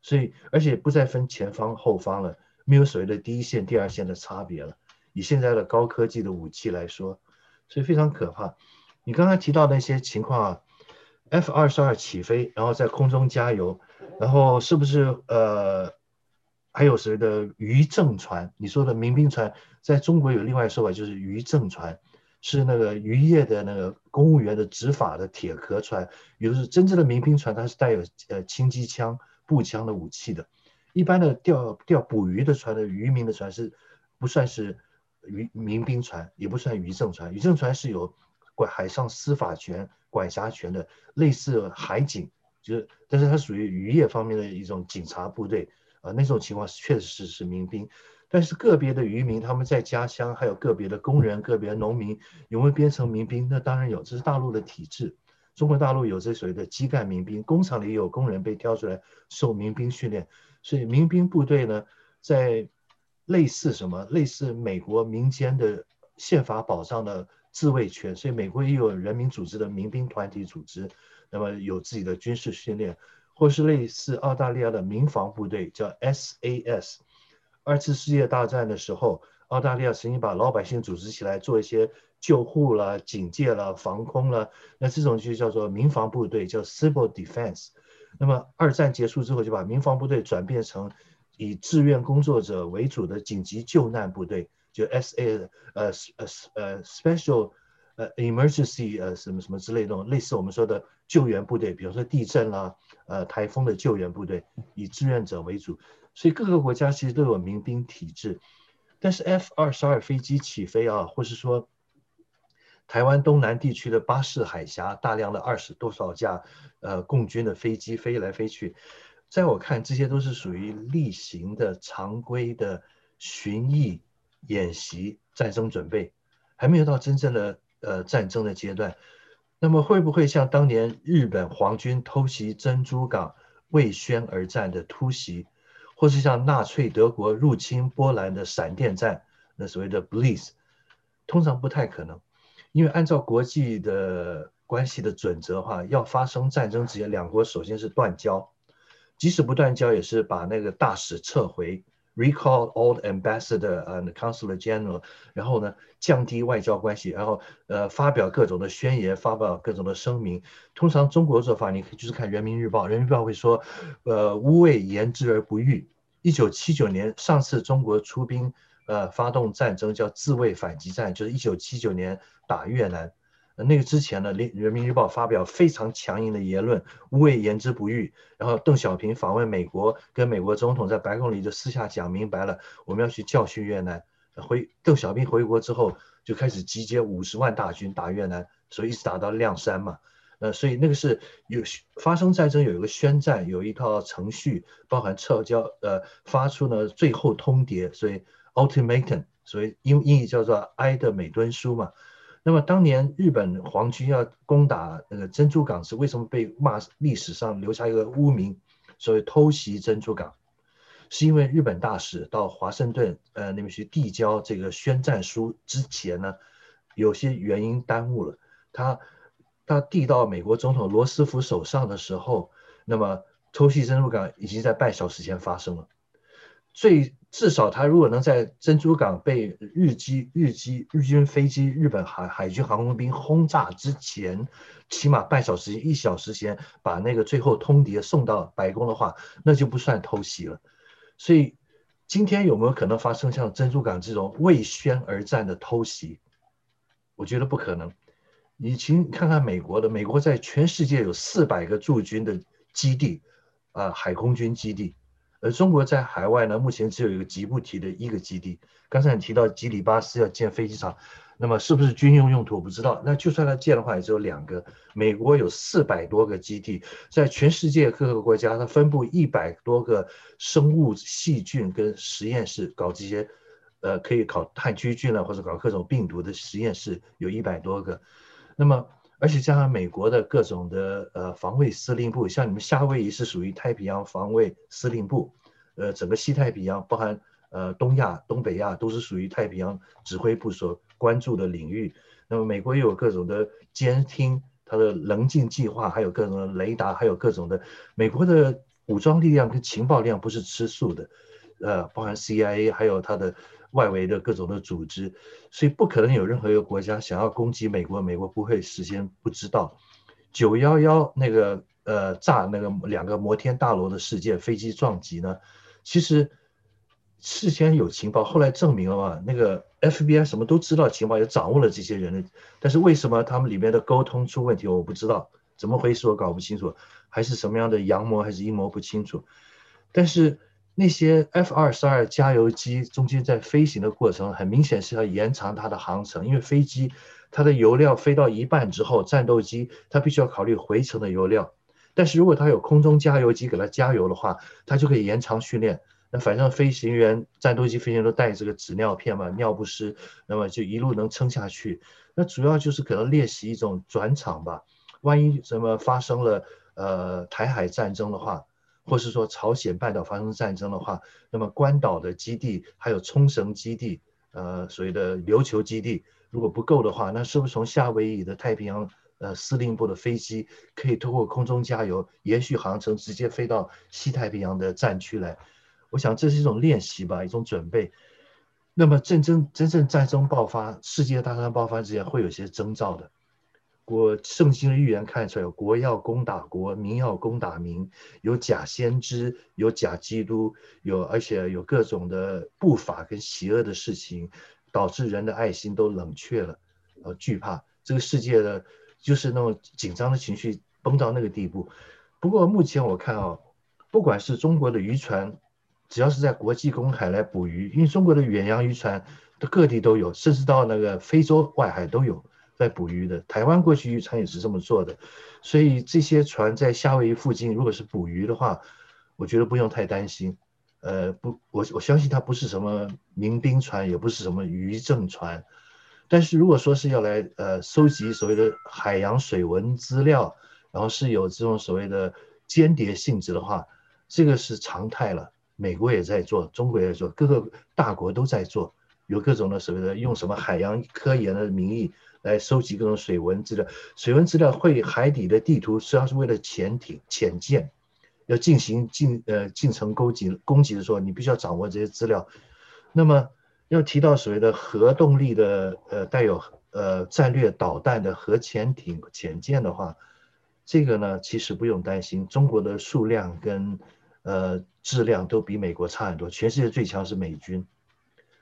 所以而且不再分前方后方了，没有所谓的第一线、第二线的差别了。以现在的高科技的武器来说，所以非常可怕。你刚才提到那些情况啊，F 二十二起飞，然后在空中加油。然后是不是呃，还有谁的渔政船？你说的民兵船，在中国有另外说法，就是渔政船，是那个渔业的那个公务员的执法的铁壳船。也就是真正的民兵船，它是带有呃轻机枪、步枪的武器的。一般的钓钓捕鱼的船的渔民的船是不算是渔民兵船，也不算渔政船。渔政船是有管海上司法权、管辖权的，类似海警。就是，但是它属于渔业方面的一种警察部队啊，那种情况确实是是民兵，但是个别的渔民他们在家乡，还有个别的工人、个别农民有没有编成民兵？那当然有，这是大陆的体制。中国大陆有这所谓的基干民兵，工厂里有工人被挑出来受民兵训练，所以民兵部队呢，在类似什么？类似美国民间的宪法保障的自卫权，所以美国也有人民组织的民兵团体组织，那么有自己的军事训练，或是类似澳大利亚的民防部队，叫 SAS。二次世界大战的时候，澳大利亚曾经把老百姓组织起来做一些。救护了、警戒了、防空了，那这种就叫做民防部队，叫 civil defense。那么二战结束之后，就把民防部队转变成以志愿工作者为主的紧急救难部队，就 SAS 呃呃呃 special 呃 emergency 呃什么什么之类的，类似我们说的救援部队，比如说地震啦、呃台风的救援部队，以志愿者为主。所以各个国家其实都有民兵体制，但是 F 二十二飞机起飞啊，或是说。台湾东南地区的巴士海峡，大量的二十多少架，呃，共军的飞机飞来飞去，在我看，这些都是属于例行的常规的巡弋演习、战争准备，还没有到真正的呃战争的阶段。那么会不会像当年日本皇军偷袭珍珠港未宣而战的突袭，或是像纳粹德国入侵波兰的闪电战，那所谓的 Blitz，通常不太可能。因为按照国际的关系的准则的话，要发生战争之前，两国首先是断交，即使不断交，也是把那个大使撤回，recall all the ambassador and consular general，然后呢，降低外交关系，然后呃发表各种的宣言，发表各种的声明。通常中国做法，你可以就是看人民日报，人民日报会说，呃，吾谓言之而不预。一九七九年上次中国出兵。呃，发动战争叫自卫反击战，就是一九七九年打越南。那个之前呢，《人民日报》发表非常强硬的言论，无谓言之不预。然后邓小平访问美国，跟美国总统在白宫里就私下讲明白了，我们要去教训越南。回邓小平回国之后，就开始集结五十万大军打越南，所以一直打到谅山嘛。呃，所以那个是有发生战争有一个宣战，有一套程序，包含撤交，呃，发出呢最后通牒，所以。Ultimatum，所以英英语叫做埃德美敦书嘛。那么当年日本皇军要攻打那个珍珠港时，为什么被骂历史上留下一个污名？所谓偷袭珍珠港，是因为日本大使到华盛顿呃那边去递交这个宣战书之前呢，有些原因耽误了。他他递到美国总统罗斯福手上的时候，那么偷袭珍珠港已经在半小时前发生了。最至少，他如果能在珍珠港被日机、日机、日军飞机、日本海海军航空兵轰炸之前，起码半小时、一小时前把那个最后通牒送到白宫的话，那就不算偷袭了。所以，今天有没有可能发生像珍珠港这种为宣而战的偷袭？我觉得不可能。你请看看美国的，美国在全世界有四百个驻军的基地，啊、海空军基地。而中国在海外呢，目前只有一个吉布提的一个基地。刚才你提到吉里巴斯要建飞机场，那么是不是军用用途我不知道。那就算它建的话，也只有两个。美国有四百多个基地，在全世界各个国家，它分布一百多个生物细菌跟实验室，搞这些，呃，可以搞炭疽菌了或者搞各种病毒的实验室有一百多个。那么。而且加上美国的各种的呃防卫司令部，像你们夏威夷是属于太平洋防卫司令部，呃，整个西太平洋，包含呃东亚、东北亚，都是属于太平洋指挥部所关注的领域。那么美国又有各种的监听，它的棱镜计划，还有各种的雷达，还有各种的美国的武装力量跟情报力量不是吃素的，呃，包含 CIA，还有它的。外围的各种的组织，所以不可能有任何一个国家想要攻击美国，美国不会事先不知道。九幺幺那个呃炸那个两个摩天大楼的事件，飞机撞击呢，其实事先有情报，后来证明了嘛，那个 FBI 什么都知道情报，也掌握了这些人的，但是为什么他们里面的沟通出问题，我不知道，怎么回事我搞不清楚，还是什么样的阳谋还是阴谋不清楚，但是。那些 F 二十二加油机中间在飞行的过程，很明显是要延长它的航程，因为飞机它的油料飞到一半之后，战斗机它必须要考虑回程的油料。但是如果它有空中加油机给它加油的话，它就可以延长训练。那反正飞行员、战斗机飞行员都带这个纸尿片嘛，尿不湿，那么就一路能撑下去。那主要就是可能练习一种转场吧，万一什么发生了呃台海战争的话，或是说朝鲜半岛发生战争的话，那么关岛的基地还有冲绳基地，呃所谓的琉球基地，如果不够的话，那是不是从夏威夷的太平洋呃司令部的飞机可以通过空中加油，延续航程，直接飞到西太平洋的战区来？我想这是一种练习吧，一种准备。那么战争真正战争爆发，世界大战爆发之前会有些征兆的。我圣经的预言看出来，国要攻打国，民要攻打民，有假先知，有假基督，有而且有各种的不法跟邪恶的事情，导致人的爱心都冷却了，呃，惧怕这个世界的就是那种紧张的情绪崩到那个地步。不过目前我看啊，不管是中国的渔船。只要是在国际公海来捕鱼，因为中国的远洋渔船各地都有，甚至到那个非洲外海都有在捕鱼的。台湾过去渔船也是这么做的，所以这些船在夏威夷附近，如果是捕鱼的话，我觉得不用太担心。呃，不，我我相信它不是什么民兵船，也不是什么渔政船。但是如果说是要来呃收集所谓的海洋水文资料，然后是有这种所谓的间谍性质的话，这个是常态了。美国也在做，中国也在做，各个大国都在做，有各种的所谓的用什么海洋科研的名义来收集各种水文资料。水文资料会海底的地图，实际上是为了潜艇、潜舰要进行进呃进程攻击攻击的时候，你必须要掌握这些资料。那么要提到所谓的核动力的呃带有呃战略导弹的核潜艇、潜舰的话，这个呢其实不用担心，中国的数量跟。呃，质量都比美国差很多。全世界最强是美军，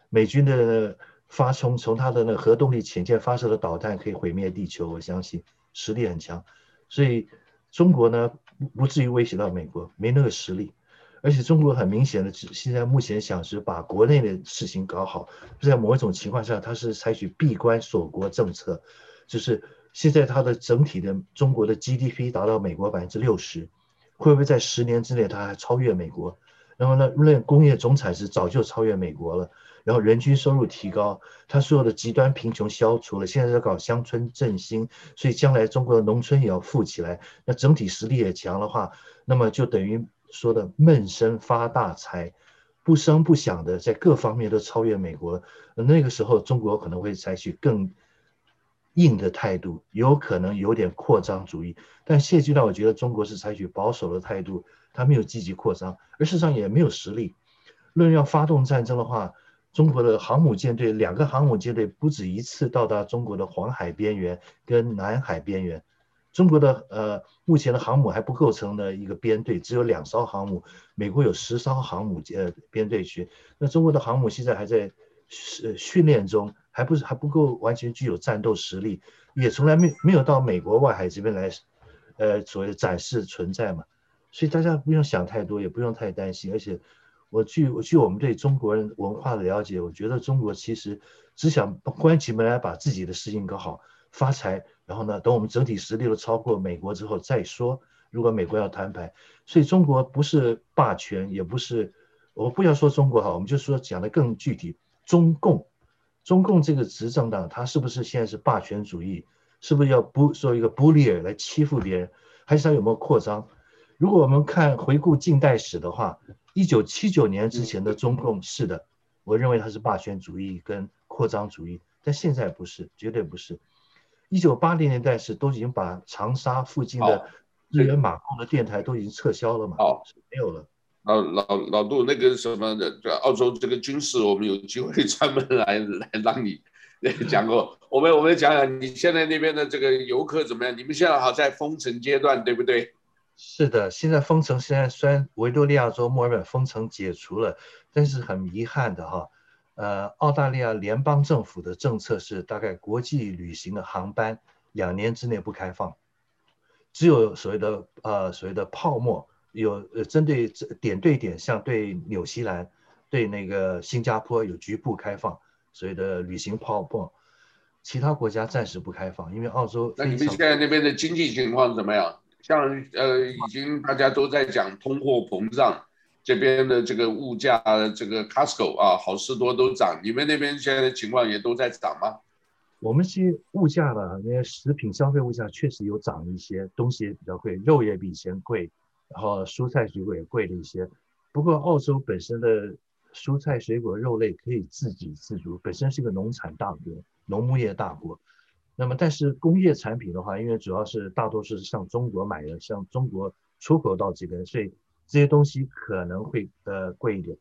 美军的发从从他的那核动力潜舰发射的导弹可以毁灭地球，我相信实力很强。所以中国呢不不至于威胁到美国，没那个实力。而且中国很明显的，现在目前想是把国内的事情搞好，在某一种情况下，它是采取闭关锁国政策，就是现在它的整体的中国的 GDP 达到美国百分之六十。会不会在十年之内，它还超越美国？然后呢，论工业总产值早就超越美国了。然后人均收入提高，他所有的极端贫穷消除了。现在在搞乡村振兴，所以将来中国的农村也要富起来。那整体实力也强的话，那么就等于说的闷声发大财，不声不响的在各方面都超越美国。那个时候，中国可能会采取更。硬的态度有可能有点扩张主义，但现阶段我觉得中国是采取保守的态度，它没有积极扩张，而事实上也没有实力。论要发动战争的话，中国的航母舰队两个航母舰队不止一次到达中国的黄海边缘跟南海边缘，中国的呃目前的航母还不构成的一个编队，只有两艘航母，美国有十艘航母呃编队区，那中国的航母现在还在训训练中。还不是还不够完全具有战斗实力，也从来没没有到美国外海这边来，呃，所谓的展示存在嘛，所以大家不用想太多，也不用太担心。而且我据我据我们对中国人文化的了解，我觉得中国其实只想关起门来把自己的事情搞好，发财，然后呢，等我们整体实力都超过美国之后再说。如果美国要摊牌，所以中国不是霸权，也不是我不要说中国哈，我们就说讲的更具体，中共。中共这个执政党，他是不是现在是霸权主义？是不是要不做一个 bully 来欺负别人？还是他有没有扩张？如果我们看回顾近代史的话，一九七九年之前的中共是的，我认为它是霸权主义跟扩张主义，但现在不是，绝对不是。一九八零年代是都已经把长沙附近的日元马共的电台都已经撤销了嘛？哦，没有了。老老老杜，那个什么的，澳洲这个军事，我们有机会专门来 来让你讲过。我们我们讲讲你现在那边的这个游客怎么样？你们现在好在封城阶段，对不对？是的，现在封城，现在虽然维多利亚州墨尔本封城解除了，但是很遗憾的哈，呃，澳大利亚联邦政府的政策是，大概国际旅行的航班两年之内不开放，只有所谓的呃所谓的泡沫。有呃，针对点对点，像对纽西兰、对那个新加坡有局部开放，所谓的旅行泡沫，其他国家暂时不开放，因为澳洲。那你们现在那边的经济情况怎么样？像呃，已经大家都在讲通货膨胀，这边的这个物价，这个 Costco 啊，好事多都涨。你们那边现在的情况也都在涨吗？我们是物价吧，那些食品消费物价确实有涨一些，东西也比较贵，肉也比以前贵，然后蔬菜水果也贵了一些。不过澳洲本身的蔬菜水果肉类可以自给自足，本身是个农产大国，农牧业大国。那么但是工业产品的话，因为主要是大多数是向中国买的，向中国出口到这边，所以这些东西可能会呃贵一点。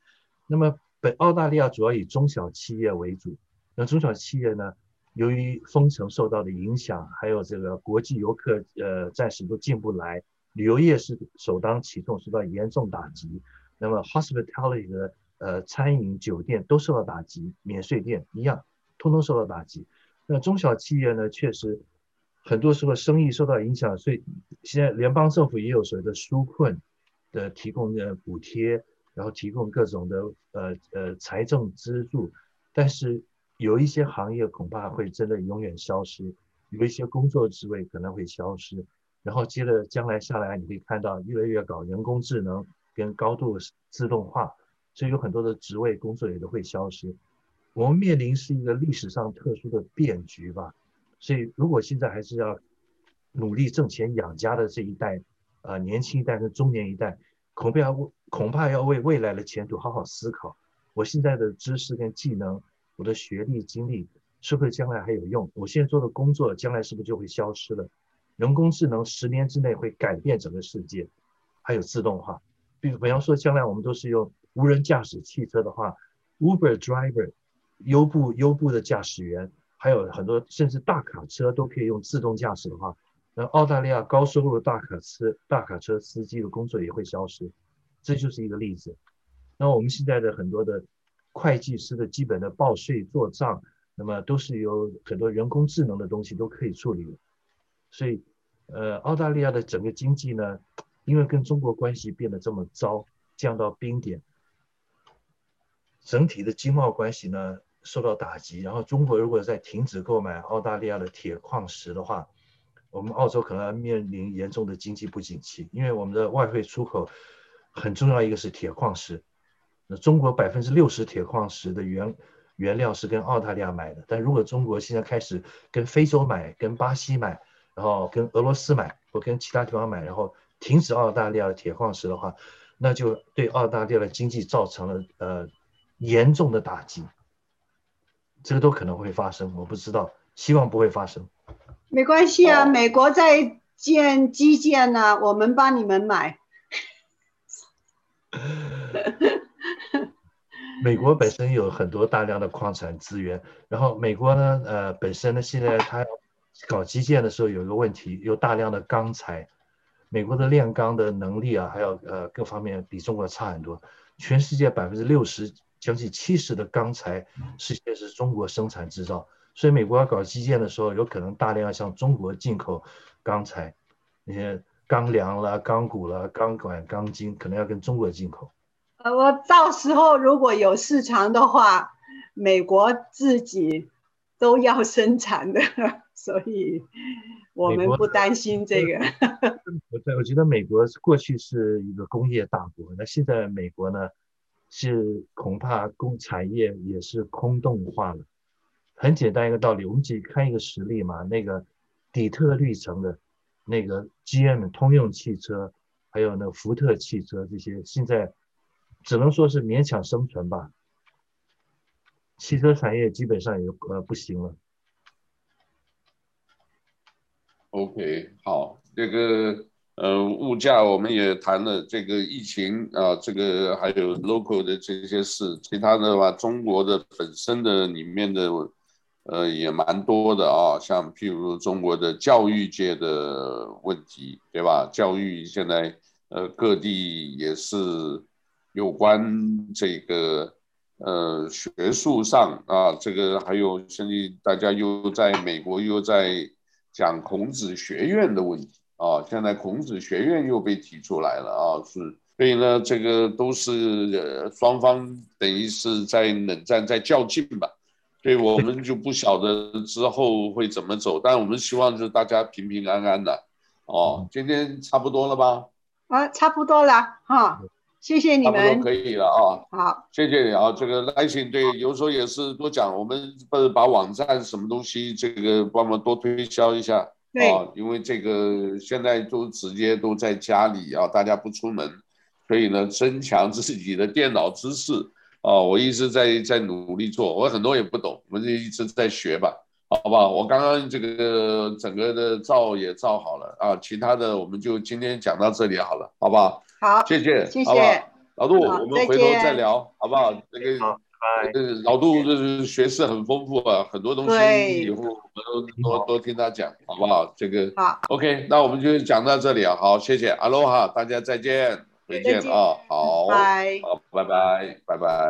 那么本澳大利亚主要以中小企业为主，那中小企业呢？由于封城受到的影响，还有这个国际游客呃暂时都进不来，旅游业是首当其冲受到严重打击。那么 hospitality 的呃餐饮酒店都受到打击，免税店一样，通通受到打击。那中小企业呢，确实很多时候生意受到影响，所以现在联邦政府也有所谓的纾困的提供的补贴，然后提供各种的呃呃财政资助，但是。有一些行业恐怕会真的永远消失，有一些工作职位可能会消失，然后接着将来下来，你可以看到越来越搞人工智能跟高度自动化，所以有很多的职位工作也都会消失。我们面临是一个历史上特殊的变局吧，所以如果现在还是要努力挣钱养家的这一代，呃，年轻一代跟中年一代，恐怕要恐怕要为未来的前途好好思考。我现在的知识跟技能。我的学历经历是不是将来还有用？我现在做的工作将来是不是就会消失了？人工智能十年之内会改变整个世界，还有自动化。比比方说，将来我们都是用无人驾驶汽车的话，Uber driver，优步优步的驾驶员，还有很多甚至大卡车都可以用自动驾驶的话，那澳大利亚高收入的大卡车大卡车司机的工作也会消失。这就是一个例子。那我们现在的很多的。会计师的基本的报税做账，那么都是有很多人工智能的东西都可以处理。所以，呃，澳大利亚的整个经济呢，因为跟中国关系变得这么糟，降到冰点，整体的经贸关系呢受到打击。然后，中国如果再停止购买澳大利亚的铁矿石的话，我们澳洲可能要面临严重的经济不景气，因为我们的外汇出口很重要一个是铁矿石。那中国百分之六十铁矿石的原原料是跟澳大利亚买的，但如果中国现在开始跟非洲买、跟巴西买，然后跟俄罗斯买或跟其他地方买，然后停止澳大利亚的铁矿石的话，那就对澳大利亚的经济造成了呃严重的打击。这个都可能会发生，我不知道，希望不会发生。没关系啊，美国在建基建呢，啊，我们帮你们买。美国本身有很多大量的矿产资源，然后美国呢，呃，本身呢，现在它搞基建的时候有一个问题，有大量的钢材，美国的炼钢的能力啊，还有呃各方面比中国差很多，全世界百分之六十，将近七十的钢材是现在是中国生产制造，所以美国要搞基建的时候，有可能大量向中国进口钢材，那些钢梁啦、钢骨啦、钢管、钢筋，可能要跟中国进口。呃，我到时候如果有市场的话，美国自己都要生产的，所以我们不担心这个。我对，我觉得美国过去是一个工业大国，那现在美国呢，是恐怕工产业也是空洞化了。很简单一个道理，我们只看一个实例嘛，那个底特律城的，那个 GM 通用汽车，还有那福特汽车这些，现在。只能说是勉强生存吧，汽车产业基本上也呃不行了。OK，好，这个呃物价我们也谈了，这个疫情啊，这个还有 local 的这些事，其他的话，中国的本身的里面的呃也蛮多的啊，像譬如中国的教育界的问题，对吧？教育现在呃各地也是。有关这个呃学术上啊，这个还有现在大家又在美国又在讲孔子学院的问题啊，现在孔子学院又被提出来了啊，是，所以呢，这个都是呃双方等于是在冷战在较劲吧，所以我们就不晓得之后会怎么走，但我们希望就是大家平平安安的哦。今天差不多了吧？啊，差不多了哈。谢谢你们，可以了啊。好，谢谢你啊。这个来信对，有时候也是多讲，我们不是把网站什么东西这个帮忙多推销一下。对啊，因为这个现在都直接都在家里啊，大家不出门，所以呢，增强自己的电脑知识啊。我一直在在努力做，我很多也不懂，我们就一直在学吧，好不好？我刚刚这个整个的照也照好了啊，其他的我们就今天讲到这里好了，好不好？好，谢谢，谢谢，老杜，我们回头再聊，好不好？那个。嗯，老杜就是学识很丰富啊，很多东西以后我们都多多听他讲，好不好？这个好，OK，那我们就讲到这里啊，好，谢谢，阿罗哈，大家再见，回见啊，好，拜，好，拜拜，拜拜。